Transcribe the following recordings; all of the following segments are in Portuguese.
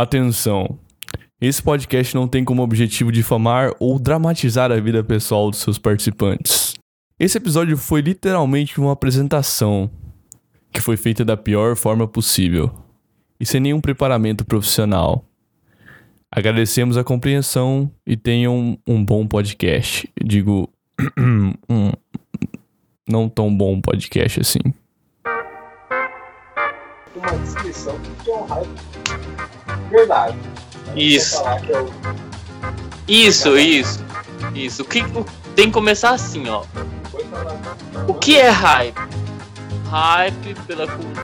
Atenção! Esse podcast não tem como objetivo difamar ou dramatizar a vida pessoal dos seus participantes. Esse episódio foi literalmente uma apresentação que foi feita da pior forma possível e sem nenhum preparamento profissional. Agradecemos a compreensão e tenham um bom podcast. Digo, um não tão bom podcast assim. uma descrição que verdade. Isso. Falar que é Isso, isso. Isso. O que o- tem que começar assim, ó. O que é hype? Hype pela cultura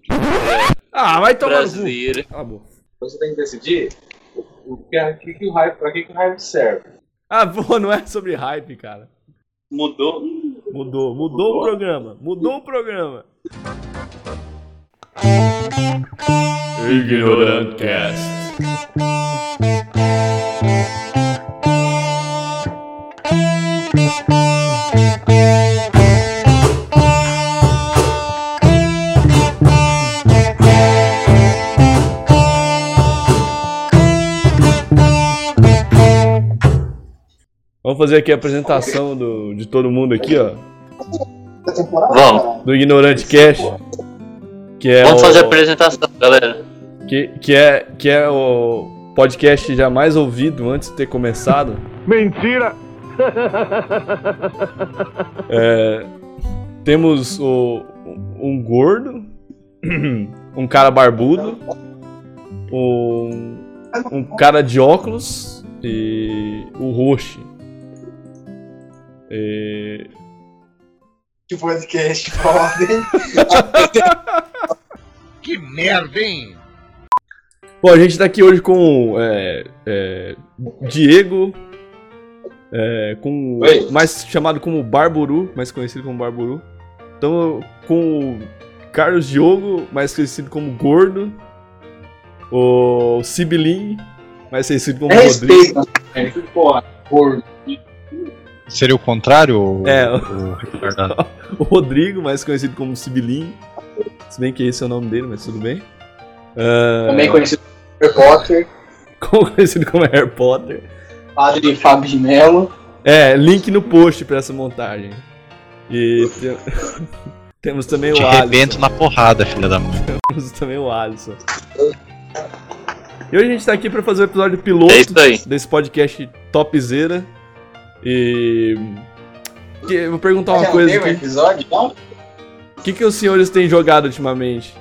Ah, vai tomar brasileira. Você tem que decidir o, que, é- que, que o hype, pra que, que o hype serve. Ah, pô, não é sobre hype, cara. Mudou. Mudou, mudou o programa. Mudou o programa. Ignorantcast. Vamos fazer aqui a apresentação do, de todo mundo aqui, ó. Vamos. Do Ignorante Cash. Que é Vamos o, fazer a apresentação, galera. Que, que, é, que é o podcast já mais ouvido antes de ter começado. Mentira! É, temos o, um gordo, um cara barbudo, um, um cara de óculos e o Roche. E- Que podcast foda, hein? Que merda, hein? Bom, a gente tá aqui hoje com é, é, Diego, é, com Oi. mais chamado como Barburu, mais conhecido como Barburu. Então, com o Carlos Diogo, mais conhecido como Gordo. O Sibilin, mais conhecido como Rodrigo. É, porra, por Seria o contrário? o- É, o o Rodrigo, mais conhecido como Sibilin. Se bem que esse é o nome dele, mas tudo bem. Ah, também conhecido como Harry Potter, como conhecido como Harry Potter. padre Fábio de Mello. É, link no post pra essa montagem. E te- temos também Te o arrebento Alisson. na porrada, filha da mãe. Temos também o Alisson. E hoje a gente tá aqui pra fazer o episódio piloto É desse podcast topzera. E. eu vou perguntar uma Já coisa um aqui. episódio? Não? O que, que os senhores têm jogado ultimamente?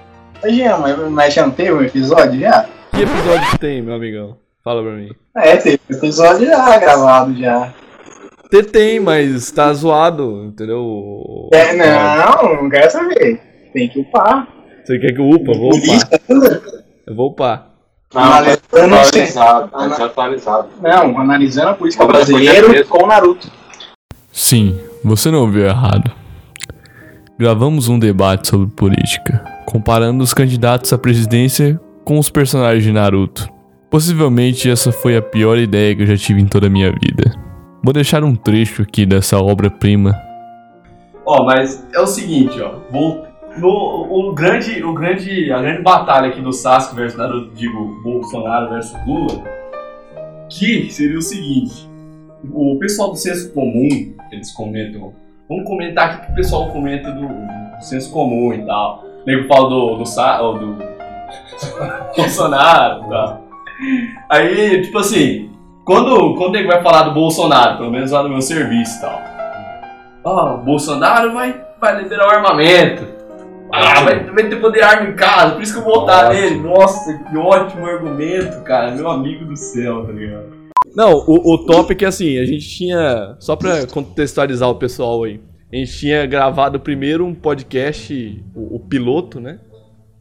Já, mas, mas já não teve um episódio já? Que episódio que tem, meu amigão? Fala pra mim. É, teve um episódio já gravado já. T tem, mas tá zoado, entendeu? É, não, não quero saber. Tem que upar. Você quer que eu upa? Eu vou upar. Tudo. Eu vou upar. Analisando, atualizado, Ana- desatualizado. não, analisando a política brasileira com o Naruto. Sim, você não ouviu errado. Gravamos um debate sobre política, comparando os candidatos à presidência com os personagens de Naruto. Possivelmente essa foi a pior ideia que eu já tive em toda a minha vida. Vou deixar um trecho aqui dessa obra-prima. Ó, mas é o seguinte, ó. no, o, grande, o grande, a grande batalha aqui do Sasuke versus Naruto, digo, Bolsonaro versus Lula, que seria o seguinte o pessoal do senso comum, eles comentam. Vamos comentar aqui que o pessoal comenta do, do senso comum e tal. O nego do. do, ou do Bolsonaro tal. Aí, tipo assim, quando, quando ele vai falar do Bolsonaro, pelo menos lá no meu serviço e tal. Ó, o Bolsonaro vai, vai liberar o armamento. Ah, vai, vai ter poder arma em casa, por isso que eu vou votar nele. Nossa, que ótimo argumento, cara. Meu amigo do céu, tá ligado? Não, o, o tópico é assim, a gente tinha. Só pra contextualizar o pessoal aí. A gente tinha gravado primeiro um podcast, o, o piloto, né?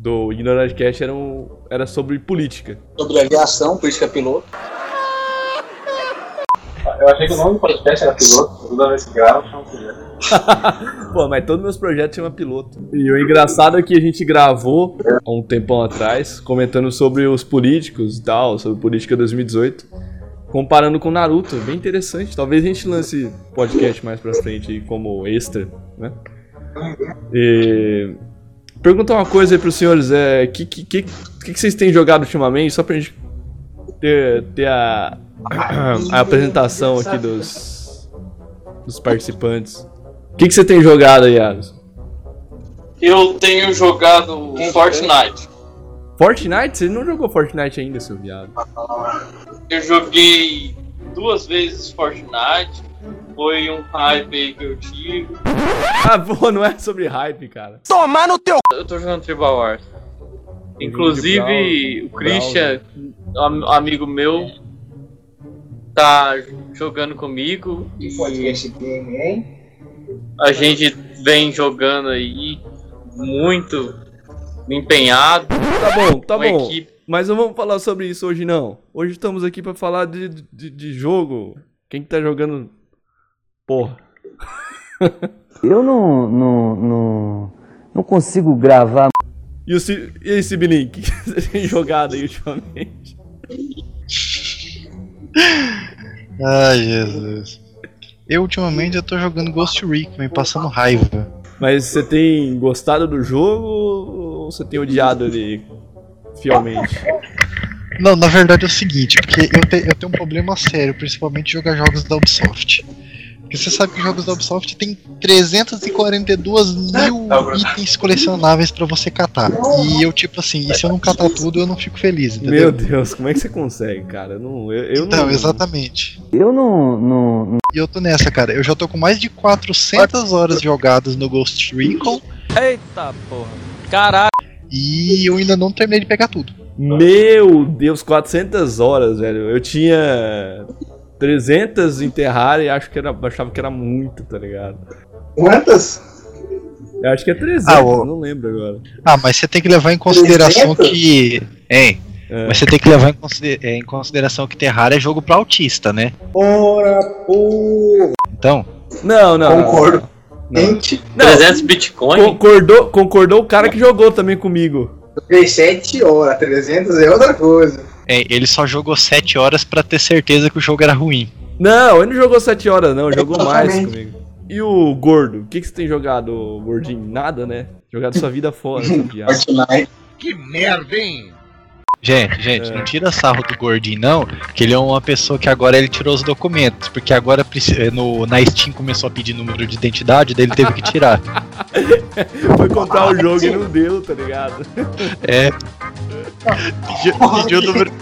Do Ignorant Cast era, um, era sobre política. Sobre aviação, política piloto. Eu achei que o nome do podcast era piloto, toda vez que grava, chama piloto. Pô, mas todos meus projetos chamam piloto. E o engraçado é que a gente gravou há um tempão atrás, comentando sobre os políticos e tal, sobre política 2018, comparando com Naruto. Bem interessante. Talvez a gente lance podcast mais pra frente aí como extra, né? E... Perguntar uma coisa aí pros senhores, é. O que, que, que, que vocês têm jogado ultimamente? Só pra gente ter, ter a, a apresentação aqui dos, dos participantes. O que, que você tem jogado aí, Alisson? Eu tenho jogado Fortnite. Fortnite? Você não jogou Fortnite ainda, seu viado. Eu joguei duas vezes Fortnite. Foi um hype aí que eu tive. Ah, pô, não é sobre hype, cara. Eu tô jogando Tribal Wars. Inclusive, o Christian, am- amigo meu, tá jogando comigo. E Podcast game, hein? a gente vem jogando aí muito empenhado. Tá bom, tá bom. equipe. Mas não vamos falar sobre isso hoje, não. Hoje estamos aqui pra falar de, de, de jogo. Quem que tá jogando. Porra. Eu não, não, não, não consigo gravar E, o Ci- e aí, Sibilink? O que você tem jogado aí ultimamente? Ai, Jesus. Eu ultimamente eu tô jogando Ghost Recon e passando raiva. Mas você tem gostado do jogo ou você tem odiado ele fielmente? Não, na verdade é o seguinte, porque eu, te- eu tenho um problema sério, principalmente jogar jogos da Ubisoft. Porque você sabe que os jogos da Ubisoft tem 342 mil itens colecionáveis pra você catar. E eu, tipo assim, e se eu não catar tudo, eu não fico feliz, Meu entendeu? Deus, como é que você consegue, cara? Eu não, eu, eu então, não... exatamente. Eu não, não, E eu tô nessa, cara. Eu já tô com mais de 400 horas jogadas no Ghost Recon Eita porra. Caralho. e eu ainda não terminei de pegar tudo. Meu Deus, 400 horas, velho. Eu tinha 300 em Terraria e acho que era, achava que era muito, tá ligado? Quantas? Eu acho que é 300, Ah, o- não lembro agora. Ah, mas você tem que levar em consideração 300? que. Hein? É. Mas você tem que levar em, consider- é, em consideração que Terraria é jogo pra autista, né? Ora, porra. Então, Não, não. Concordo. Não, não. 300 Bitcoin? Concordou, concordou o cara que jogou também comigo. eu fiquei 7 horas, 300 é outra coisa. É, ele só jogou 7 horas pra ter certeza que o jogo era ruim. Não, ele não jogou 7 horas, não, jogou mais comigo. E o gordo? O que, que você tem jogado, gordinho? Nada, né? Jogado sua vida fora. Fortnite. Que merda, hein? Gente, gente, É. não tira sarro do gordinho, não, que ele é uma pessoa que agora ele tirou os documentos, porque agora eh, no, na Steam começou a pedir número de identidade, daí ele teve que tirar. Foi comprar o jogo e não deu, tá ligado? É. Pediu, pediu o número.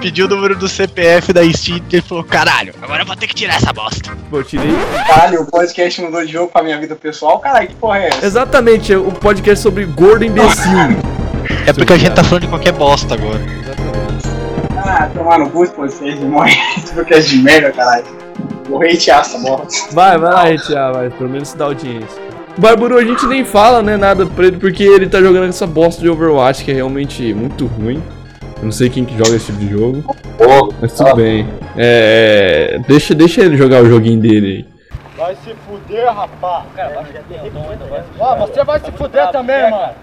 Pediu o número do CPF da Steam e ele falou, caralho, agora eu vou ter que tirar essa bosta. Pô, tirei. Caralho, o podcast mudou de jogo pra minha vida pessoal. Caralho, que porra é essa? Exatamente, o podcast sobre gordo imbecil. É porque a gente tá falando de qualquer bosta agora. Ah, tomar no cu esse podcast de morre. Esse podcast de merda, caralho. Vou hatear essa bosta. Vai, vai lá, Retia, vai. Pelo menos dá audiência. Barburu a gente nem fala, né, nada pra ele, porque ele tá jogando essa bosta de Overwatch, que é realmente muito ruim. Eu não sei quem que joga esse tipo de jogo. Mas tudo bem. É. é, Deixa, deixa ele jogar o joguinho dele aí. Vai se fuder, rapaz. Ó, você vai se fuder também, mano.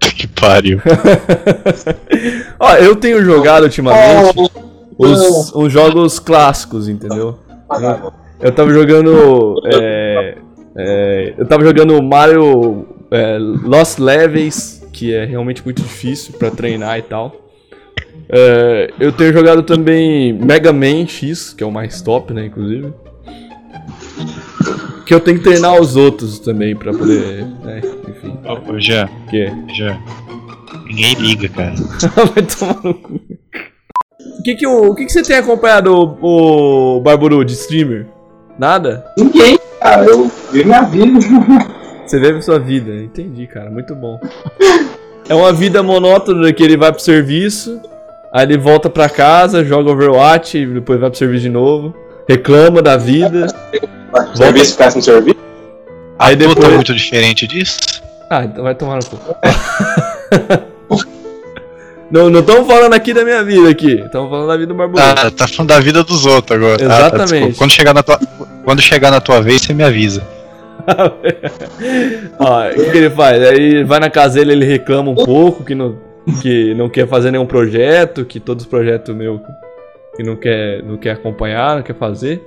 Que pariu. Ó, eu tenho jogado ultimamente os, os jogos clássicos, entendeu? Eu, eu tava jogando. É, é, eu tava jogando Mario é, Lost Levels, que é realmente muito difícil pra treinar e tal. É, eu tenho jogado também Mega Man X, que é o mais top, né, inclusive. Que eu tenho que treinar os outros também pra poder. né, enfim. Ô, ô, Jean, O quê? Jean. Ninguém liga, cara. Vai tomar no cu. O que que, o, o que que você tem acompanhado, o, o Barburu, de streamer? Nada? Ninguém, cara. Eu vi minha vida. Você vive sua vida. Entendi, cara. Muito bom. É uma vida monótona que ele vai pro serviço, aí ele volta pra casa, joga Overwatch, depois vai pro serviço de novo, reclama da vida. Serviço, péssimo serviço. Aí tá depois. muito diferente disso? Ah, então vai tomar no cu. Não, não estamos falando aqui da minha vida aqui. Estamos falando da vida do Barburu. Ah, tá falando da vida dos outros agora. Ah, tá, Exatamente. desculpa. quando, chegar na tua, quando chegar na tua vez, você me avisa. Ó, o que, que ele faz? Aí vai na casa dele, ele reclama um pouco que não, que não quer fazer nenhum projeto, que todos os projetos meu que não quer, não quer acompanhar, não quer fazer.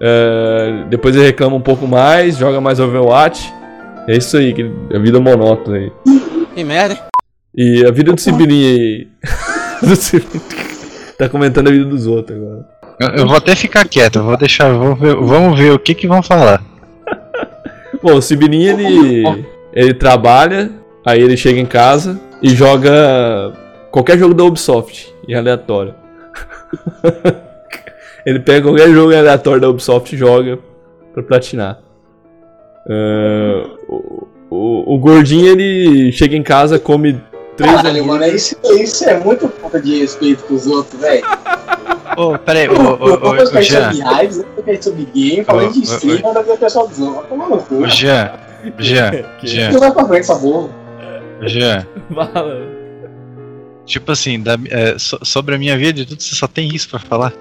É, depois ele reclama um pouco mais, joga mais Overwatch. É isso aí, que a vida monótona aí. Que merda, hein? E a vida do Sibirinho aí. do Sibirinho. tá comentando a vida dos outros agora. Eu, eu vou até ficar quieto, vou deixar. Vamos ver, vamos ver o que, que vão falar. Bom, o Sibirinha, ele, ele trabalha, aí ele chega em casa e joga qualquer jogo da Ubisoft, em aleatório. ele pega qualquer jogo em aleatório da Ubisoft e joga pra platinar. Ah, o, o, o gordinho, ele chega em casa, come três Caralho, mano, isso, isso é muito falta de respeito com os outros, velho. Ô, peraí, ô, Eu ô, ô, ô, Jean. ficar sobre game, falando de Ô, ô, stream, nada a ver com o pessoal dos outros. Vai tomar no cu. Ô, Jean, Jean, Jean, Não vai pra frente essa porra. Jean. Fala. Tipo assim, da- é, so- sobre a minha vida e tudo, você só tem isso pra falar?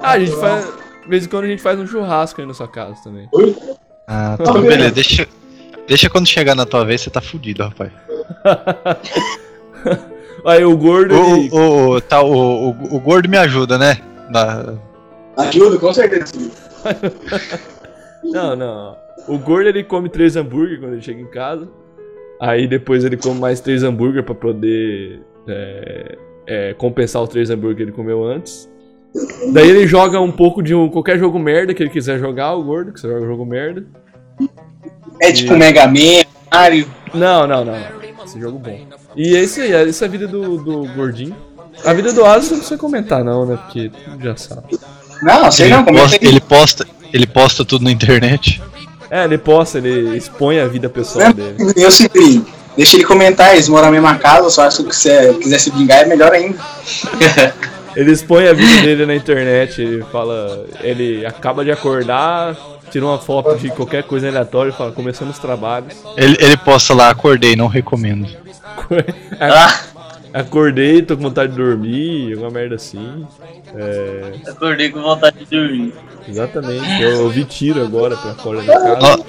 Ah, a gente faz. De vez em quando a gente faz um churrasco aí na sua casa também. Ah, tudo beleza. Deixa, deixa quando chegar na tua vez, você tá fudido, rapaz. Aí o gordo. ele- O, o, o, tá, o, o, o gordo me ajuda, né? Na- Ajuda, com certeza. Não, não. O gordo ele come três hambúrguer quando ele chega em casa. Aí depois ele come mais três hambúrguer pra poder é, é, compensar os três hambúrguer que ele comeu antes. Daí ele joga um pouco de um, qualquer jogo merda que ele quiser jogar, o gordo, que você joga jogo merda. É tipo Mega Man, Mario. Não, não, não. Esse jogo bom. E é isso aí, essa é a vida do, do gordinho. A vida do Alisson não precisa comentar não, né? Porque tu já sabe. Não, sei não, ele, como é posta, que ele, posta, ele posta tudo na internet. É, ele posta, ele expõe a vida pessoal dele. Eu sempre deixa ele comentar, eles moram na mesma casa, só acho que se você quiser se vingar é melhor ainda. Ele expõe a vida dele na internet, ele fala. Ele acaba de acordar, tira uma foto de qualquer coisa aleatória e fala, começando os trabalhos. Ele, ele posta lá, acordei, não recomendo. Ah, Acordei, tô com vontade de dormir, alguma merda assim. É. acordei com vontade de dormir. Exatamente. Eu ouvi tiro agora pra fora da casa. Nó-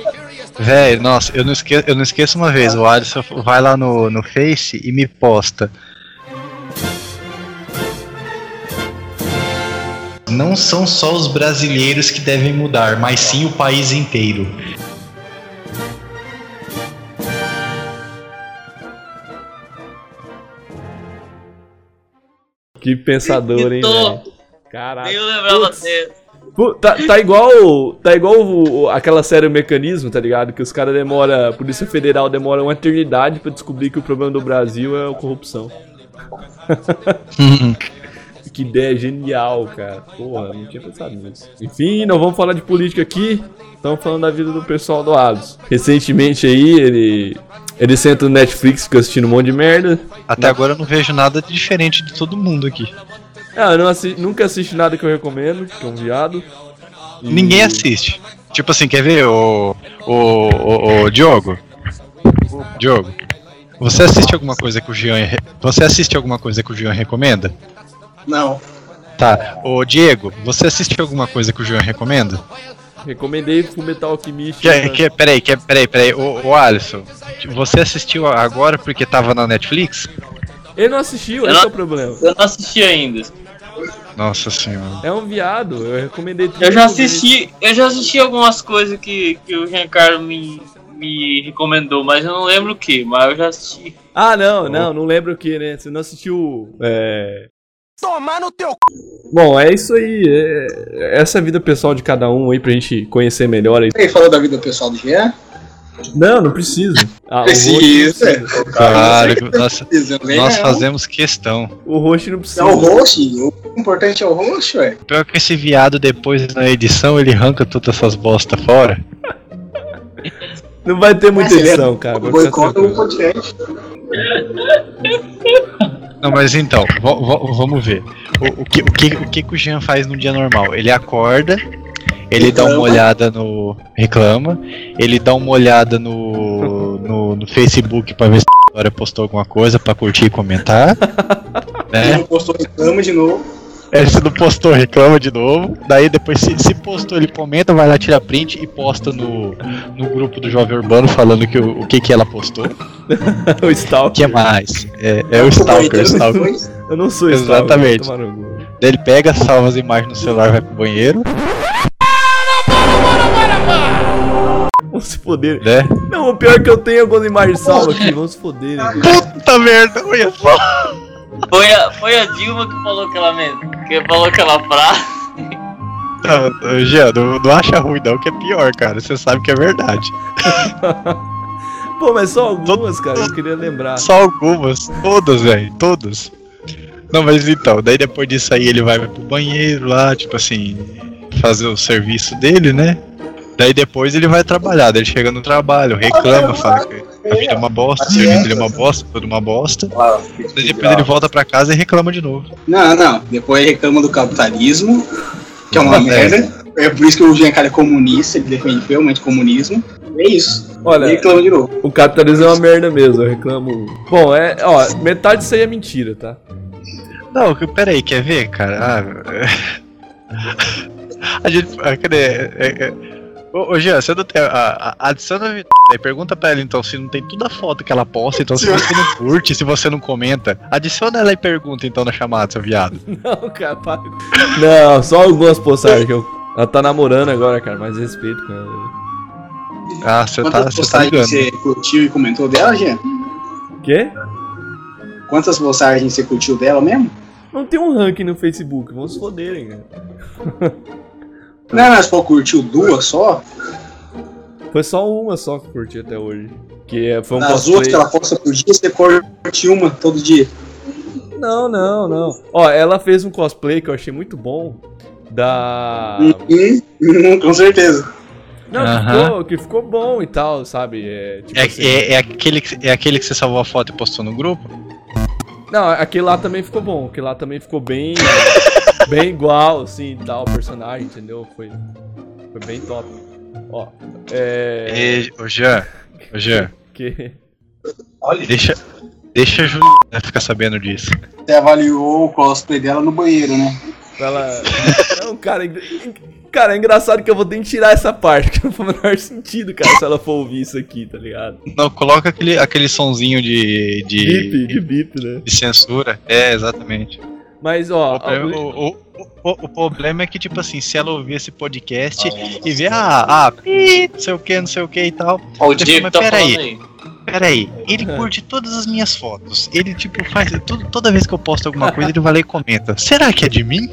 Véi, nossa, eu não, esque, eu não esqueço uma vez, o Alisson vai lá no, no Face e me posta. Não são só os brasileiros que devem mudar, mas sim o país inteiro. Que pensador, hein, Tô. velho. Caraca. Nem eu lembrava Putz. dele. Pô, Tá, tá igual, tá igual o- o- aquela série O Mecanismo, tá ligado? Que os caras demora, a Polícia Federal demora uma eternidade pra descobrir que o problema do Brasil é a corrupção. que ideia genial, cara. Porra, não tinha pensado nisso. Enfim, não vamos falar de política aqui. Estamos falando da vida do pessoal do Ados. Recentemente aí, ele ele senta no Netflix, fica assistindo um monte de merda. Até agora eu não vejo nada diferente de todo mundo aqui. Ah, eu não nunca assisti nada que eu recomendo, que é um viado. E- Ninguém assiste. Tipo assim, quer ver, o. O. O, Diogo? Diogo, você assiste alguma coisa que o Jean. Você assiste alguma coisa que o Jean recomenda? Não. Tá. Ô Diego, você assiste alguma coisa que o Jean recomenda? Recomendei Fullmetal Alchemist. Que, né? que, peraí, que, peraí, peraí. Ô, ô Alisson, você assistiu agora porque tava na Netflix? Ele não assistiu, Eu esse não- é o problema. Eu não assisti ainda. Nossa senhora. É um viado, eu recomendei tudo. Eu já assisti, eu já assisti algumas coisas que, que o Giancarlo me, me recomendou, mas eu não lembro o que, mas eu já assisti. Ah, não, não, não lembro o que, né? Você não assistiu. É. Tomar no teu Bom, é isso aí. é- Essa é a vida pessoal de cada um aí pra gente conhecer melhor aí. Ele falou da vida pessoal do Jean? Não, não precisa. Ah, o Precisa. não. Claro, que nós, né? nós fazemos questão. O host não precisa. É o host, o importante é o host, ué. Pior que esse viado depois na edição ele arranca todas essas bosta fora. Não vai ter muita é edição, cara. ficar Boicota o podcast. Não, mas então, vamos ver. O, o que, o, que, o que que o Jean faz num dia normal? Ele acorda, ele dá uma Reclama. olhada no. reclama, ele dá uma olhada no, no, no Facebook pra ver se a história postou alguma coisa pra curtir e comentar. Ele né? não postou reclama de novo. É, se não postou, reclama de novo. Daí depois, se, se postou, ele comenta, vai lá, tira print e posta no, no grupo do Jovem Urbano falando que, o, o que, que ela postou. o O Stalker. que mais? É, é o Stalker, o Stalker. Depois, Eu não sou Stalker. Exatamente. no cu. Daí ele pega, salva as imagens no celular, vai pro banheiro, Vamos se foder. né? Não, o pior é que eu tenho algumas imagens salvas aqui. Vamos se foder, né? Puta merda, olha só. Foi a, foi a Dilma que falou aquela mesmo. Que falou aquela frase. Não, Jean, não, não acha ruim não, que é pior, cara. Você sabe que é verdade. Pô, mas só algumas, cara, eu queria lembrar. Só algumas, todas, velho, todas. Não, mas então, daí depois disso aí ele vai pro banheiro lá, tipo assim, fazer o serviço dele, né? Daí depois ele vai trabalhar, daí ele chega no trabalho, reclama, fala que a vida é uma bosta, o serviço dele é uma bosta, tudo uma bosta. Daí depois ele volta pra casa e reclama de novo. Não, não. Depois reclama do capitalismo, que é uma É. merda. É por isso que o Giancarlo é comunista, ele defende realmente o comunismo. É isso. Olha, reclama de novo. o capitalismo é uma merda mesmo, eu reclamo. Bom, é, ó, metade disso aí é mentira, tá? Não, que- pera aí, quer ver, cara? Ah, a gente. ah, Cadê? É, é, Ô, ô Jean, você não tem. A, a, adiciona a Vitória aí, pergunta pra ela então se não tem toda a foto que ela posta, então se você não curte, se você não comenta. Adiciona ela e pergunta então na chamada, seu viado. Não, cara, para. Não, só algumas postagens que eu. Ela tá namorando agora, cara, mais respeito com ela. Ah, você tá, Quantas você tá postagens ligando. você curtiu e comentou dela, Jean? Quê? Quantas postagens você curtiu dela mesmo? Não tem um ranking no Facebook, vamos se foderem, cara. Não, mas pô, curtiu duas só? Foi só uma só que eu curti até hoje. Que é- foi um Nas cosplay. outras que ela posta por dia, você curte uma todo dia. Não, não, não. Ó, ela fez um cosplay que eu achei muito bom. Da. Uhum, uhum, com certeza. Não, que Aham. ficou, que ficou bom e tal, sabe? É, tipo É, assim- é, é aquele que, é aquele que você salvou a foto e postou no grupo? Não, aquele lá também ficou bom. Aquele lá também ficou bem. bem igual, assim, e tal, o personagem, entendeu? Foi. Foi bem top. Ó. É. E, ô Jean, ô Jean, Que. Olha, deixa, deixa a Juliana ficar sabendo disso. você avaliou o cosplay dela no banheiro, né? Ela. Não, cara. Cara, é engraçado que eu vou ter que tirar essa parte, que não faz o menor sentido, cara, se ela for ouvir isso aqui, tá ligado? Não, coloca aquele, aquele sonzinho de, de, Bip, de bip, né? de censura. É, exatamente. Mas, ó. O, problema- o, o, o- o problema é que, tipo assim, se ela ouvir esse podcast e ver, ah, ah, pi, não sei o que, não sei o que e tal. Ó, o Diego mas tá pera falando aí. aí. Pera aí, ele curte todas as minhas fotos. Ele, tipo, faz. tudo- toda vez que eu posto alguma coisa, ele vai lá e comenta. Será que é de mim?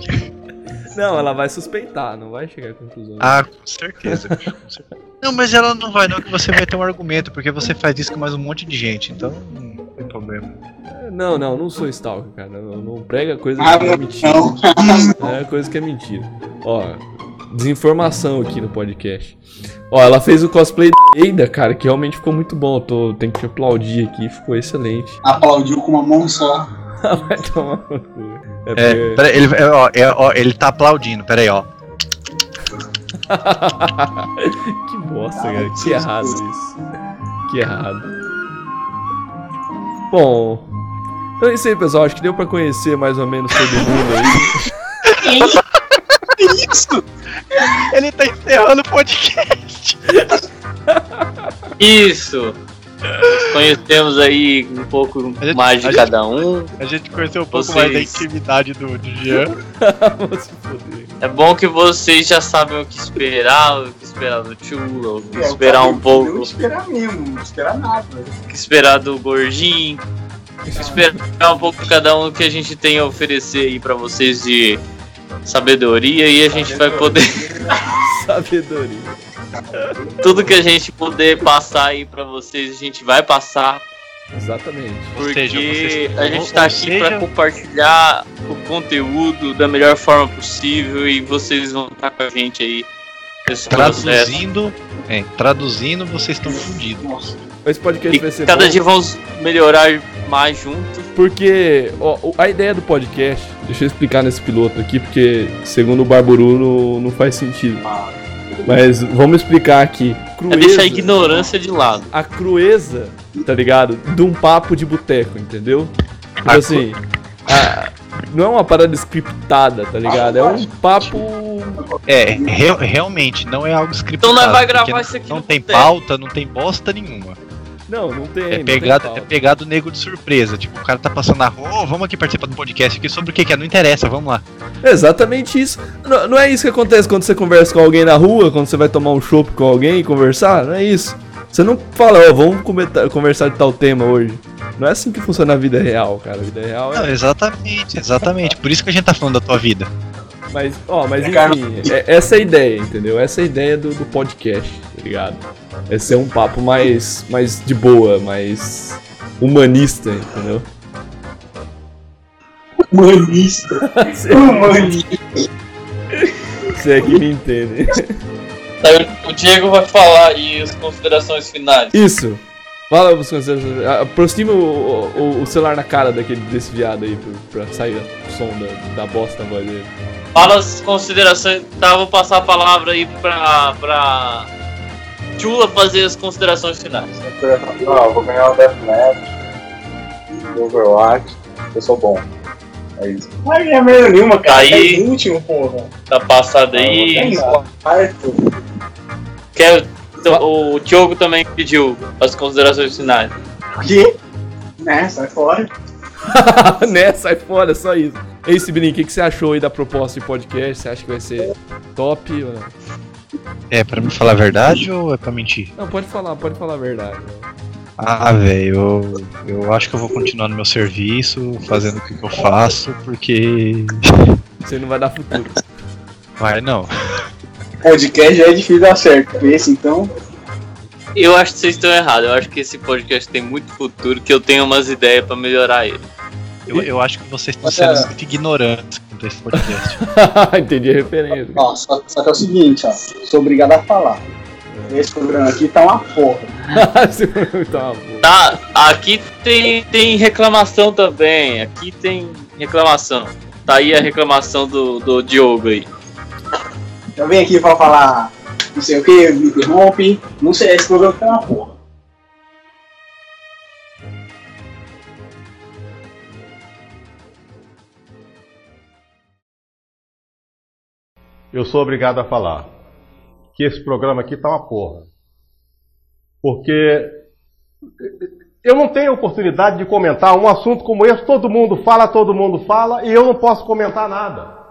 Não, ela vai suspeitar, não vai chegar à conclusão. Ah, com certeza. com certeza. Não, mas ela não vai, não, que você vai ter um argumento, porque você faz isso com mais um monte de gente, então não tem problema. Não, não, não sou stalker, cara. Não, não prega coisa Ah, que é mentira. não. É coisa que é mentira. Ó, desinformação aqui no podcast. Ó, ela fez o cosplay da Eida, cara, que realmente ficou muito bom. Eu tô, tenho que te aplaudir aqui, ficou excelente. Aplaudiu com uma mão só. Vai tomar no cu. É É, ele, é, ó, é, ó, ele tá aplaudindo, pera aí, ó. que bosta, cara. Que errado isso. Que errado. Bom. Então é isso aí, pessoal. Acho que deu pra conhecer mais ou menos todo mundo aí. Isso! Ele tá encerrando o podcast. Isso! Conhecemos aí um pouco gente- mais de cada um. A gente conheceu um pouco Vocês- mais da intimidade do, do Jean. É bom que vocês já sabem o que esperar, o que esperar do Chula, o que É, esperar um pouco, Não esperar mesmo, não esperar nada. o que esperar do Gordinho, esperar um pouco de cada um que a gente tem a oferecer aí pra vocês de sabedoria e a gente vai poder Sabedoria. tudo que a gente puder passar aí pra vocês, a gente vai passar Exatamente. Porque seja, vocês- a gente tá aqui seja- pra compartilhar o conteúdo da melhor forma possível e vocês vão estar com a gente aí. Traduzindo, é, traduzindo, vocês estão fundidos. Nossa. Esse podcast vai E ser cada bom dia vamos melhorar mais juntos. porque ó, a ideia do podcast, deixa eu explicar nesse piloto aqui, porque segundo o Barburu não, não faz sentido. Mas vamos explicar aqui. É Crueza, deixar a ignorância de lado. a crueza, tá ligado? De um papo de boteco, entendeu? Tipo A assim, a- não é uma parada scriptada, tá ligado? É um papo. É, re- realmente, não é algo scriptado. Então nós vai gravar isso aqui Não tem boteco. pauta, não tem bosta nenhuma. Não, não tem. É não tem pegado, é pegado nego de surpresa. Tipo, o cara tá passando na rua, "Ô, vamos aqui participar do podcast aqui sobre o que que é, não interessa, vamos lá. É exatamente isso. Não, não é isso que acontece quando você conversa com alguém na rua, quando você vai tomar um chopp com alguém e conversar, não é isso. Você não fala, ó, vamos comentar- conversar de tal tema hoje. Não é assim que funciona a vida real, cara. A vida real Não, é. exatamente, exatamente. Por isso que a gente tá falando da tua vida. Mas, ó, mas Cara, enfim, é- essa é a ideia, entendeu? Essa é a ideia do, do podcast, ligado? É ser um papo mais, mais de boa, mais humanista, entendeu? Humanista. Humanista. Você é que me entende. O Diego vai falar aí as considerações finais. Isso! Fala, os conselhos. Aproxima o, o, o celular na cara daquele desse viado aí pra, pra sair o som da, da bosta da voz dele. Fala as considerações. Tá, vou passar a palavra aí pra. pra. Chula fazer as considerações finais. Eu vou ganhar o Deathmatch. Overwatch. Eu sou bom. É isso. Não vai ganhar merda nenhuma, cara. Aí- Tá em último, porra. Tá passado Tá aí. quarto. Quer, então, o Diogo também pediu as considerações finais. O quê? Né, sai fora. né? Sai fora, só isso. Ei, Sibrin, o que, que você achou aí da proposta de podcast? Você acha que vai ser top ou não? É pra me falar a verdade ou é pra mentir? Não, pode falar, pode falar a verdade. Ah, velho, eu, eu acho que eu vou continuar no meu serviço, fazendo o que, que eu faço, porque. Você não vai dar futuro. Vai não. Podcast já é difícil dar certo. Esse então. Eu acho que vocês estão errados. Eu acho que esse podcast tem muito futuro, que eu tenho umas ideias pra melhorar ele. Eu, eu acho que vocês estão sendo é. muito ignorantes quanto a esse podcast. Entendi a referência. Ó, só, só que é o seguinte, ó. Sou obrigado a falar. Esse programa aqui tá uma porra. Esse programa tá uma boa. Tá, aqui tem, tem reclamação também. Aqui tem reclamação. Tá aí a reclamação do, do Diogo aí. Eu venho aqui pra falar não sei o que, me interrompe. Não sei, esse programa tá uma porra. Eu sou obrigado a falar que esse programa aqui tá uma porra. Porque eu não tenho oportunidade de comentar um assunto como esse, todo mundo fala, todo mundo fala, e eu não posso comentar nada.